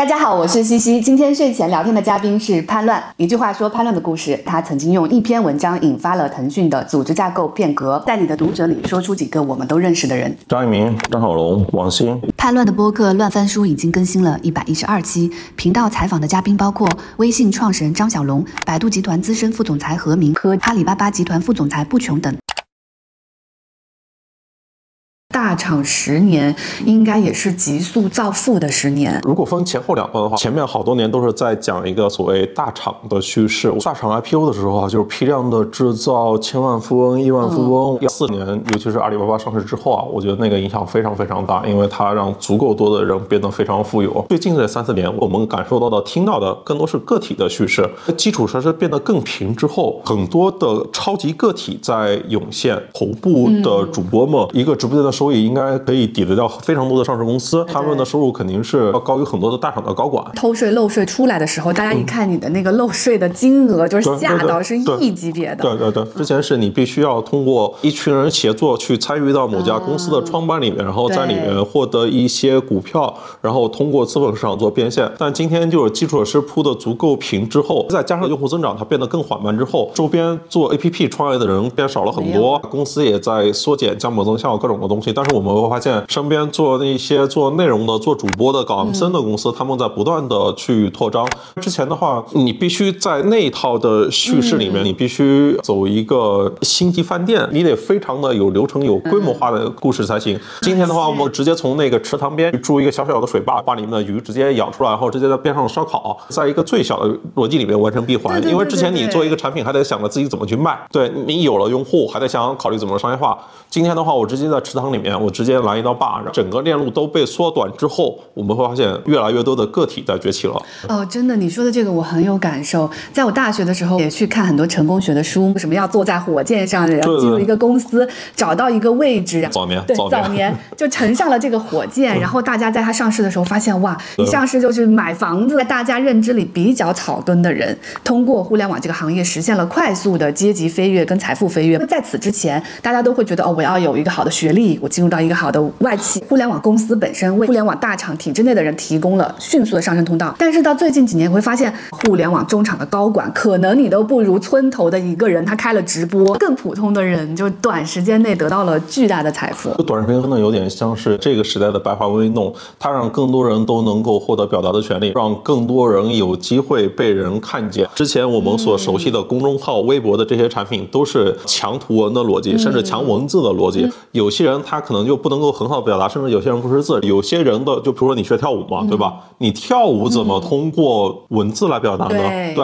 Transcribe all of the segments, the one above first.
大家好，我是西西。今天睡前聊天的嘉宾是潘乱。一句话说潘乱的故事，他曾经用一篇文章引发了腾讯的组织架构变革。在你的读者里说出几个我们都认识的人：张一鸣、张小龙、王兴。叛乱的播客《乱翻书》已经更新了一百一十二期，频道采访的嘉宾包括微信创始人张小龙、百度集团资深副总裁何明和阿里巴巴集团副总裁不穷等。大厂十年应该也是急速造富的十年。如果分前后两段的话，前面好多年都是在讲一个所谓大厂的叙事。大厂 IPO 的时候啊，就是批量的制造千万富翁、亿万富翁。一四年，尤其是阿里巴巴上市之后啊，我觉得那个影响非常非常大，因为它让足够多的人变得非常富有。最近这三四年，我们感受到的、听到的更多是个体的叙事。基础设施变得更平之后，很多的超级个体在涌现。头部的主播们，一个直播间的。收益应该可以抵得掉非常多的上市公司，他们的收入肯定是要高于很多的大厂的高管。偷税漏税出来的时候，大家一看你的那个漏税的金额，就是吓到是亿级别的。对对对，之前是你必须要通过一群人协作去参与到某家公司的创办里面，然后在里面获得一些股票，然后通过资本市场做变现。但今天就是基础设施铺的足够平之后，再加上用户增长它变得更缓慢之后，周边做 APP 创业的人变少了很多，公司也在缩减、降本增效各种的东西。但是我们会发现，身边做那些做内容的、做主播的、搞 MCN 的公司，他们在不断的去扩张。之前的话，你必须在那一套的叙事里面，你必须走一个星级饭店，你得非常的有流程、有规模化的故事才行。今天的话，我们直接从那个池塘边筑一个小小的水坝，把里面的鱼直接养出来，然后直接在边上烧烤，在一个最小的逻辑里面完成闭环。因为之前你做一个产品，还得想着自己怎么去卖，对你有了用户，还得想考虑怎么商业化。今天的话，我直接在池塘里面，我。直接来一刀把，整个链路都被缩短之后，我们会发现越来越多的个体在崛起了。哦，真的，你说的这个我很有感受。在我大学的时候，也去看很多成功学的书，为什么要坐在火箭上，然后进入一个公司，找到一个位置。早年，对，早年就乘上了这个火箭，然后大家在它上市的时候发现，哇，一上市就是买房子。在大家认知里比较草根的人，通过互联网这个行业实现了快速的阶级飞跃跟财富飞跃。在此之前，大家都会觉得，哦，我要有一个好的学历，我进入到一。个好的外企，互联网公司本身为互联网大厂体制内的人提供了迅速的上升通道。但是到最近几年，会发现互联网中厂的高管，可能你都不如村头的一个人，他开了直播，更普通的人就短时间内得到了巨大的财富。短视频可能有点像是这个时代的白话文运动，它让更多人都能够获得表达的权利，让更多人有机会被人看见。之前我们所熟悉的公众号、微博的这些产品，都是强图文的逻辑，甚至强文字的逻辑。有些人他可能就不能够很好表达，甚至有些人不识字，有些人的就比如说你学跳舞嘛，对吧？你跳舞怎么通过文字来表达呢？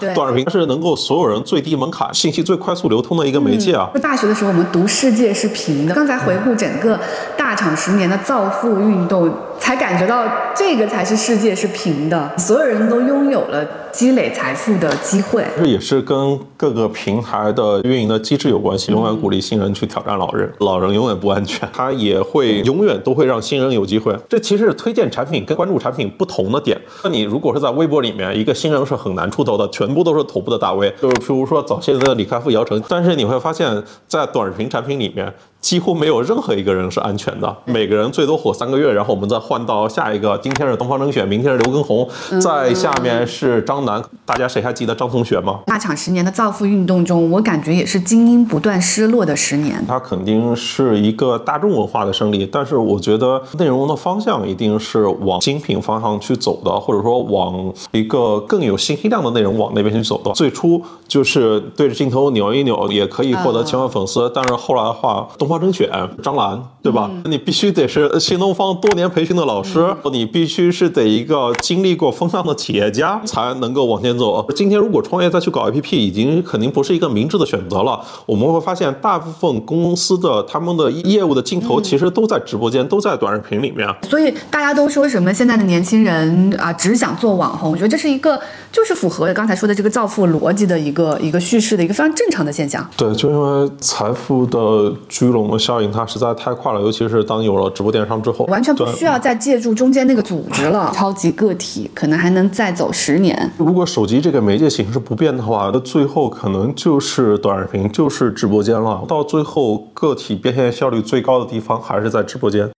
对，短视频是能够所有人最低门槛、信息最快速流通的一个媒介啊。大学的时候我们读世界是平的，刚才回顾整个大厂十年的造富运动。才感觉到这个才是世界是平的，所有人都拥有了积累财富的机会。这也是跟各个平台的运营的机制有关系。永远鼓励新人去挑战老人，老人永远不安全，他也会永远都会让新人有机会。这其实是推荐产品跟关注产品不同的点。那你如果是在微博里面，一个新人是很难出头的，全部都是头部的大 V，就是譬如说早些的李开复、姚晨。但是你会发现在短视频产品里面。几乎没有任何一个人是安全的，每个人最多火三个月，然后我们再换到下一个。今天是东方甄选，明天是刘畊宏，在下面是张楠。大家谁还记得张同学吗？大厂十年的造富运动中，我感觉也是精英不断失落的十年。它肯定是一个大众文化的胜利，但是我觉得内容的方向一定是往精品方向去走的，或者说往一个更有信息量的内容往那边去走的。最初就是对着镜头扭一扭，也可以获得千万粉丝，但是后来的话，东。东方甄选，张兰，对吧？你必须得是新东方多年培训的老师，你必须是得一个经历过风浪的企业家，才能够往前走。今天如果创业再去搞 APP，已经肯定不是一个明智的选择了。我们会发现，大部分公司的他们的业务的镜头其实都在直播间，都在短视频里面。所以大家都说什么现在的年轻人啊，只想做网红。我觉得这是一个就是符合刚才说的这个造富逻辑的一个一个叙事的一个非常正常的现象。对，就因为财富的聚拢。的效应它实在太快了，尤其是当有了直播电商之后，完全不需要再借助中间那个组织了。超级个体可能还能再走十年。如果手机这个媒介形式不变的话，那最后可能就是短视频，就是直播间了。到最后，个体变现效率最高的地方还是在直播间。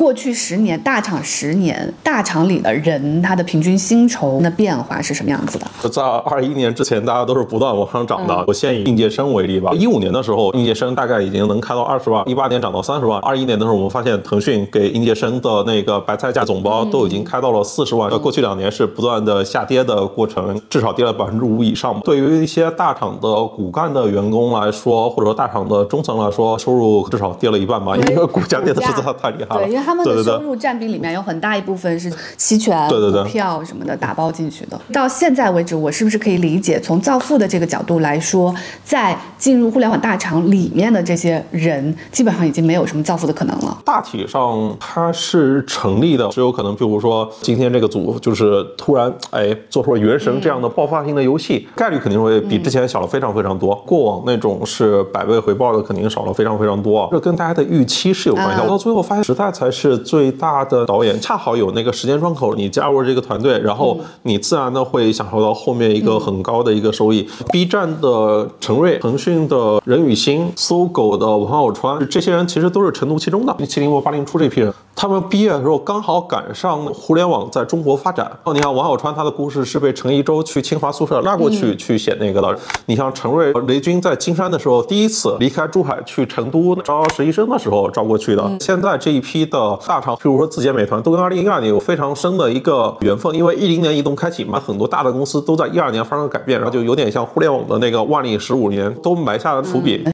过去十年，大厂十年，大厂里的人他的平均薪酬的变化是什么样子的？在二一年之前，大家都是不断往上涨的。我先以应届生为例吧。一五年的时候，应届生大概已经能开到二十万，一八年涨到三十万，二一年的时候，我们发现腾讯给应届生的那个白菜价总包都已经开到了四十万。过去两年是不断的下跌的过程，至少跌了百分之五以上。对于一些大厂的骨干的员工来说，或者说大厂的中层来说，收入至少跌了一半吧，因为股价跌的实在太厉害了。对，因为他们的收入占比里面有很大一部分是期权、股票什么的打包进去的。到现在为止，我是不是可以理解，从造富的这个角度来说，在进入互联网大厂里面的这些人，基本上已经没有什么造富的可能了？大体上它是成立的，只有可能，比如说今天这个组就是突然哎做出了《原神》这样的爆发性的游戏，概率肯定会比之前小了非常非常多。过往那种是百倍回报的，肯定少了非常非常多。这跟大家的预期是有关系。到最后发现，时代才是最大的导演，恰好有那个时间窗口，你加入这个团队，然后你自然的会享受到后面一个很高的一个收益。B 站的陈瑞，腾讯的任宇欣，搜狗的王小川，这些人其实都是成都其中的七零后、八零初这批人。他们毕业的时候刚好赶上互联网在中国发展。哦，你看王小川他的故事是被陈一舟去清华宿舍拉过去去写那个的。你像陈瑞、雷军在金山的时候，第一次离开珠海去成都招实习生的时候招过去的。现在这一批的大厂，譬如说字节、美团，都跟二零一二年有非常深的一个缘分，因为一零年移动开启嘛，很多大的公司都在一二年发生了改变，然后就有点像互联网的那个万历十五年，都埋下了伏笔。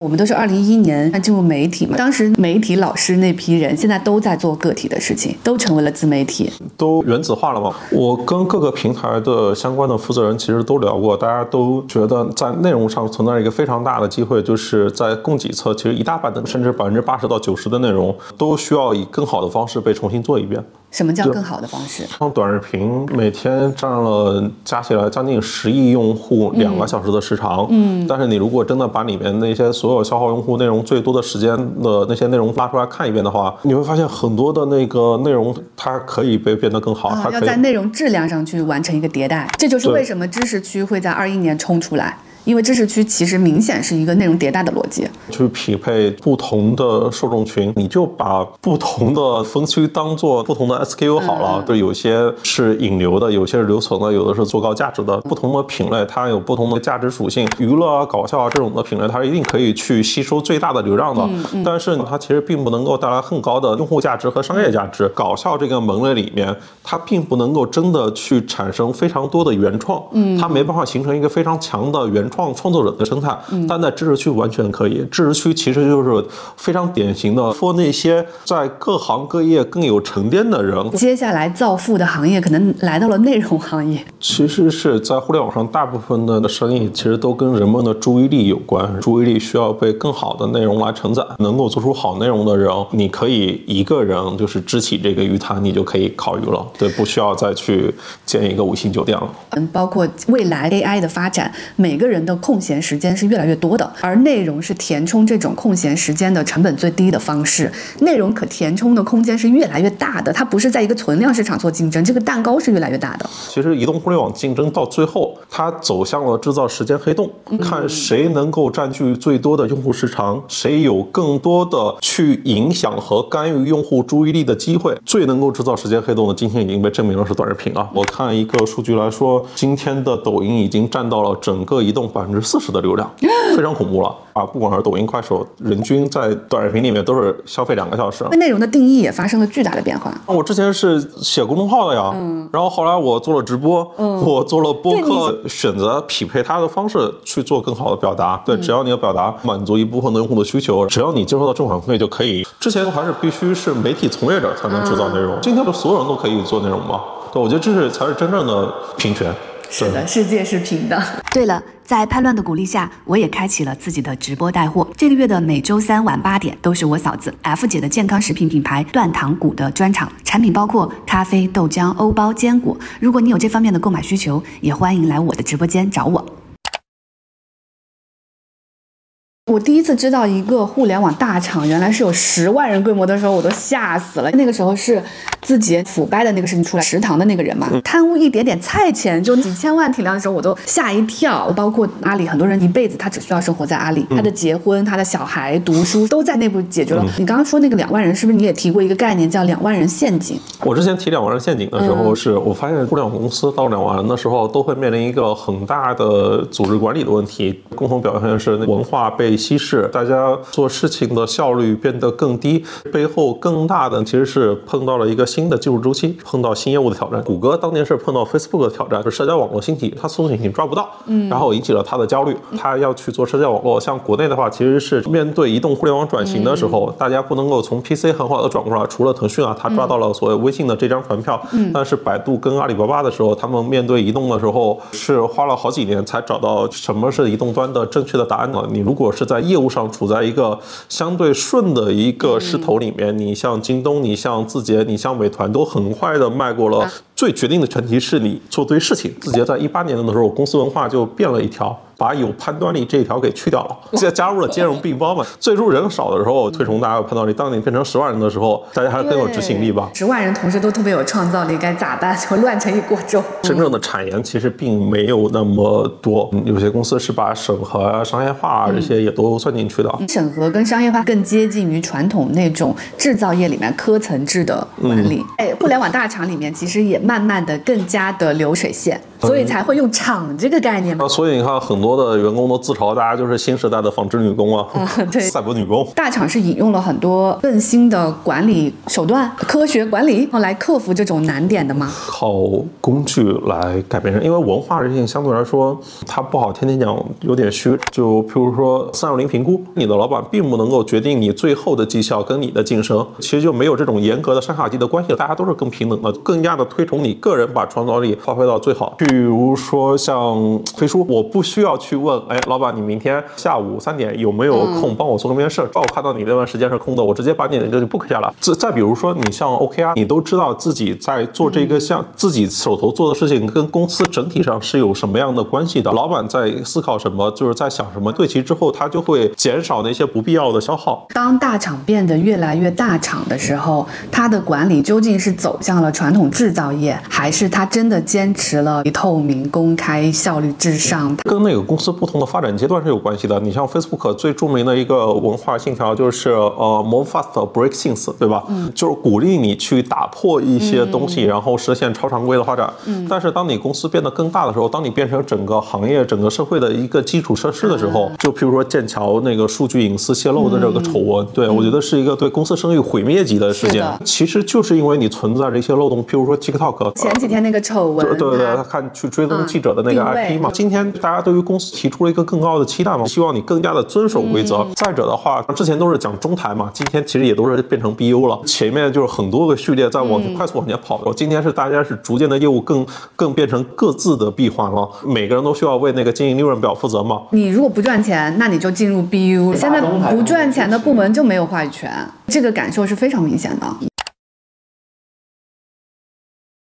我们都是二零一一年进入媒体嘛，当时媒体老师那批人现在都在做个体的事情，都成为了自媒体，都原子化了嘛。我跟各个平台的相关的负责人其实都聊过，大家都觉得在内容上存在一个非常大的机会，就是在供给侧，其实一大半的甚至百分之八十到九十的内容都需要以更好的方式被重新做一遍。什么叫更好的方式？像短视频每天占了加起来将近十亿用户两个小时的时长，嗯，但是你如果真的把里面那些所有消耗用户内容最多的时间的那些内容拉出来看一遍的话，你会发现很多的那个内容它可以被变得更好，它要在内容质量上去完成一个迭代。这就是为什么知识区会在二一年冲出来。因为知识区其实明显是一个内容迭代的逻辑，去匹配不同的受众群，你就把不同的分区当做不同的 SKU 好了。对，有些是引流的，有些是留存的，有的是做高价值的。不同的品类它有不同的价值属性，娱乐啊、搞笑啊这种的品类，它是一定可以去吸收最大的流量的。但是它其实并不能够带来很高的用户价值和商业价值。搞笑这个门类里面，它并不能够真的去产生非常多的原创，嗯，它没办法形成一个非常强的原创。创创作者的生态，但在知识区完全可以。知识区其实就是非常典型的，for 那些在各行各业更有沉淀的人。接下来造富的行业可能来到了内容行业。其实是在互联网上，大部分的生意其实都跟人们的注意力有关。注意力需要被更好的内容来承载。能够做出好内容的人，你可以一个人就是支起这个鱼塘，你就可以烤鱼了。对，不需要再去建一个五星酒店了。嗯，包括未来 AI 的发展，每个人。的空闲时间是越来越多的，而内容是填充这种空闲时间的成本最低的方式。内容可填充的空间是越来越大的，它不是在一个存量市场做竞争，这个蛋糕是越来越大的。其实移动互联网竞争到最后，它走向了制造时间黑洞，看谁能够占据最多的用户时长，谁有更多的去影响和干预用户注意力的机会。最能够制造时间黑洞的，今天已经被证明了是短视频啊！我看一个数据来说，今天的抖音已经占到了整个移动。百分之四十的流量，非常恐怖了啊！不管是抖音、快手，人均在短视频里面都是消费两个小时。那内容的定义也发生了巨大的变化。我之前是写公众号的呀，嗯，然后后来我做了直播，嗯，我做了播客，选择匹配它的方式去做更好的表达。对，只要你的表达满足一部分的用户的需求，只要你接受到正反馈就可以。之前还是必须是媒体从业者才能制造内容，今天不所有人都可以做内容吗？对，我觉得这是才是真正的平权。是的，世界是平的。对了，在叛乱的鼓励下，我也开启了自己的直播带货。这个月的每周三晚八点，都是我嫂子 F 姐的健康食品品牌断糖谷的专场。产品包括咖啡、豆浆、欧包、坚果。如果你有这方面的购买需求，也欢迎来我的直播间找我。我第一次知道一个互联网大厂原来是有十万人规模的时候，我都吓死了。那个时候是字节腐败的那个事情出来，食堂的那个人嘛，贪污一点点菜钱就几千万体量的时候，我都吓一跳。包括阿里，很多人一辈子他只需要生活在阿里，他的结婚、他的小孩读书都在内部解决了。你刚刚说那个两万人，是不是你也提过一个概念叫两万人陷阱？我之前提两万人陷阱的时候，是我发现互联网公司到两万人的时候，都会面临一个很大的组织管理的问题，共同表现是文化被稀释，大家做事情的效率变得更低，背后更大的其实是碰到了一个新的技术周期，碰到新业务的挑战。谷歌当年是碰到 Facebook 的挑战，就社交网络兴起，它搜索引擎抓不到，嗯，然后引起了它的焦虑，它要去做社交网络。像国内的话，其实是面对移动互联网转型的时候，大家不能够从 PC 很好的转过来，除了腾讯啊，它抓到了所谓微信的这张船票，嗯，但是百度跟阿里巴巴的时候，他们面对移动的时候是花了好几年才找到什么是移动端的正确的答案呢？你如果是在业务上处在一个相对顺的一个势头里面，你像京东，你像字节，你像美团，都很快的迈过了。最决定的前提是你做对事情。字节在一八年的时候，公司文化就变了一条。把有判断力这一条给去掉了，加加入了兼容并包嘛。最初人少的时候推崇大家有判断力，当你变成十万人的时候，大家还是更有执行力吧。十万人同时都特别有创造力，该咋办？就乱成一锅粥。真正的产研其实并没有那么多，有些公司是把审核啊、商业化啊这些也都算进去的。审核跟商业化更接近于传统那种制造业里面科层制的管理。哎，互联网大厂里面其实也慢慢的更加的流水线。所以才会用厂这个概念嘛。所以你看，很多的员工都自嘲，大家就是新时代的纺织女工啊，对，赛博女工。大厂是引用了很多更新的管理手段、科学管理，来克服这种难点的吗？靠工具来改变人，因为文化这事情相对来说，它不好，天天讲有点虚。就譬如说三六零评估，你的老板并不能够决定你最后的绩效跟你的晋升，其实就没有这种严格的上下级的关系，大家都是更平等的，更加的推崇你个人把创造力发挥到最好。比如说像飞书，我不需要去问，哎，老板，你明天下午三点有没有空帮我做个面试？当我看到你那段时间是空的，我直接把你的这个 book 下来。再再比如说，你像 OKR，你都知道自己在做这个项，自己手头做的事情跟公司整体上是有什么样的关系的？老板在思考什么，就是在想什么，对齐之后，他就会减少那些不必要的消耗。当大厂变得越来越大厂的时候，它的管理究竟是走向了传统制造业，还是他真的坚持了透明、公开、效率至上，跟那个公司不同的发展阶段是有关系的。你像 Facebook 最著名的一个文化信条就是呃 move fast, break things，对吧？嗯，就是鼓励你去打破一些东西，然后实现超常规的发展。嗯，但是当你公司变得更大的时候，当你变成整个行业、整个社会的一个基础设施的时候，就譬如说剑桥那个数据隐私泄露的这个丑闻，对我觉得是一个对公司声誉毁灭级的事件。其实就是因为你存在着一些漏洞，譬如说 TikTok 前几天那个丑闻，对对对，他看。去追踪记者的那个 IP 嘛？今天大家对于公司提出了一个更高的期待嘛？希望你更加的遵守规则。再者的话，之前都是讲中台嘛，今天其实也都是变成 BU 了。前面就是很多个序列在往快速往前跑。今天是大家是逐渐的业务更更变成各自的闭环了，每个人都需要为那个经营利润表负责嘛。你如果不赚钱，那你就进入 BU。现在不赚钱的部门就没有话语权，这个感受是非常明显的。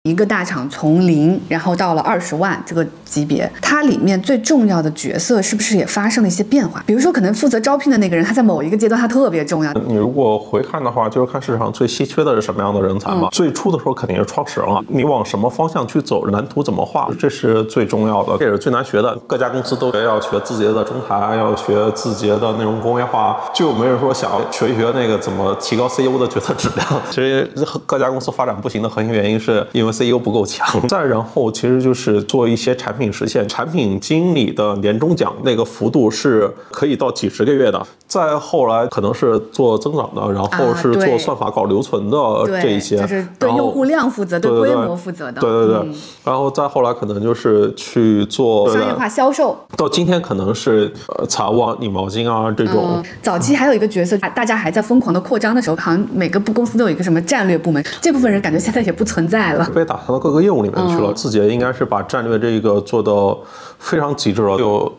一个大厂从零，然后到了二十万这个级别，它里面最重要的角色是不是也发生了一些变化？比如说，可能负责招聘的那个人，他在某一个阶段他特别重要。你如果回看的话，就是看市场上最稀缺的是什么样的人才嘛。最初的时候肯定是创始人了，你往什么方向去走，蓝图怎么画，这是最重要的，这也是最难学的。各家公司都要学字节的中台，要学字节的内容工业化，就没人说想学一学那个怎么提高 CEO 的决策质量。其实各家公司发展不行的核心原因是因为。CEO 不够强，再然后其实就是做一些产品实现，产品经理的年终奖那个幅度是可以到几十个月的。再后来可能是做增长的，然后是做算法搞留存的这一些，就是对用户量负责，对规模负责的。对对对，然后再后来可能就是去做商业化销售。到今天可能是呃财务啊、拧毛巾啊这种。早期还有一个角色，大家还在疯狂的扩张的时候，好像每个部公司都有一个什么战略部门，这部分人感觉现在也不存在了。被打散到各个业务里面去了。字节应该是把战略这个做到非常极致了，有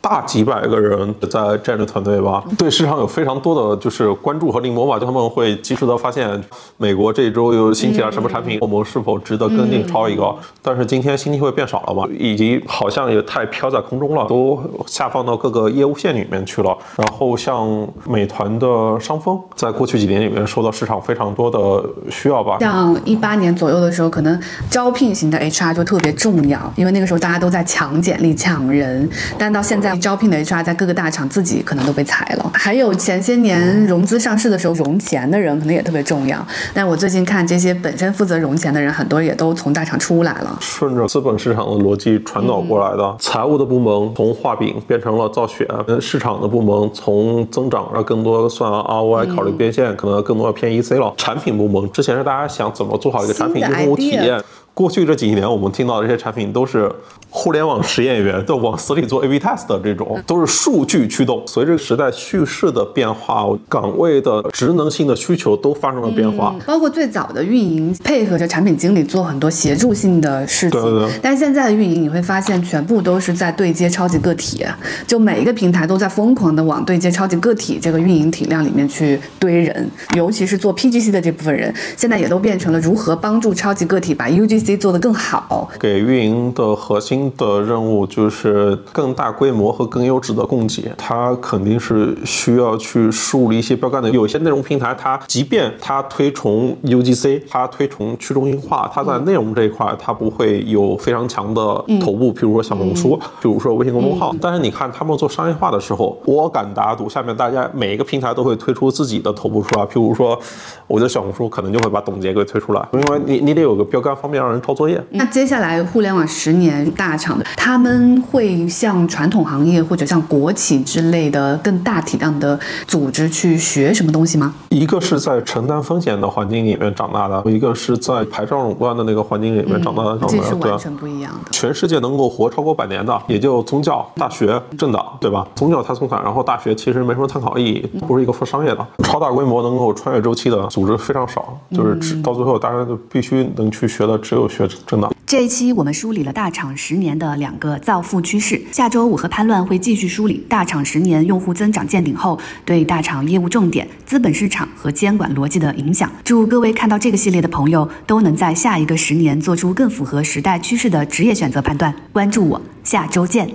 大几百个人在战略团队吧，对市场有非常多的就是关注和临摹吧，就他们会及时的发现美国这一周又兴起了什么产品，我们是否值得跟进抄一个？但是今天新机会变少了嘛，以及好像也太飘在空中了，都下放到各个业务线里面去了。然后像美团的商峰，在过去几年里面受到市场非常多的需要吧。像一八年左右的时候，可能招聘型的 HR 就特别重要，因为那个时候大家都在抢简历、抢人。但到现在，招聘的 HR 在各个大厂自己可能都被裁了。还有前些年融资上市的时候，融钱的人可能也特别重要。但我最近看这些本身负责融钱的人，很多也都从大厂出来了。顺着资本市场的逻辑传导过来的，财务的部门从画饼变成了造血，市场的部门从增长让更多算 ROI 考虑变现，可能更多要偏 EC 了。产品部门之前是大家想怎么做好一个产品用户体验。过去这几年，我们听到的这些产品都是互联网实验员都往死里做 A/B test 的这种，都是数据驱动。随着时代叙事的变化，岗位的职能性的需求都发生了变化。包括最早的运营配合着产品经理做很多协助性的事情，对对对。但现在的运营，你会发现全部都是在对接超级个体，就每一个平台都在疯狂的往对接超级个体这个运营体量里面去堆人，尤其是做 PGC 的这部分人，现在也都变成了如何帮助超级个体把 UGC。做得更好，给运营的核心的任务就是更大规模和更优质的供给。它肯定是需要去树立一些标杆的。有些内容平台，它即便它推崇 UGC，它推崇去中心化，它在内容这一块它不会有非常强的头部，比如说小红书，比如说微信公众号。但是你看他们做商业化的时候，我敢打赌，下面大家每一个平台都会推出自己的头部出来。譬如说，我觉得小红书可能就会把董洁给推出来，因为你你得有个标杆，方便让人。抄作业。那接下来互联网十年大厂的，他们会像传统行业或者像国企之类的更大体量的组织去学什么东西吗？一个是在承担风险的环境里面长大的，一个是在牌照垄断的那个环境里面长大的，这是完全不一样的。全世界能够活超过百年的，也就宗教、大学、政党，对吧？宗教太松散，然后大学其实没什么参考意义，不是一个做商业的。超大规模能够穿越周期的组织非常少，就是只到最后大家都必须能去学的只有。学真的。这一期我们梳理了大厂十年的两个造富趋势。下周五和潘乱会继续梳理大厂十年用户增长见顶后对大厂业务重点、资本市场和监管逻辑的影响。祝各位看到这个系列的朋友都能在下一个十年做出更符合时代趋势的职业选择判断。关注我，下周见。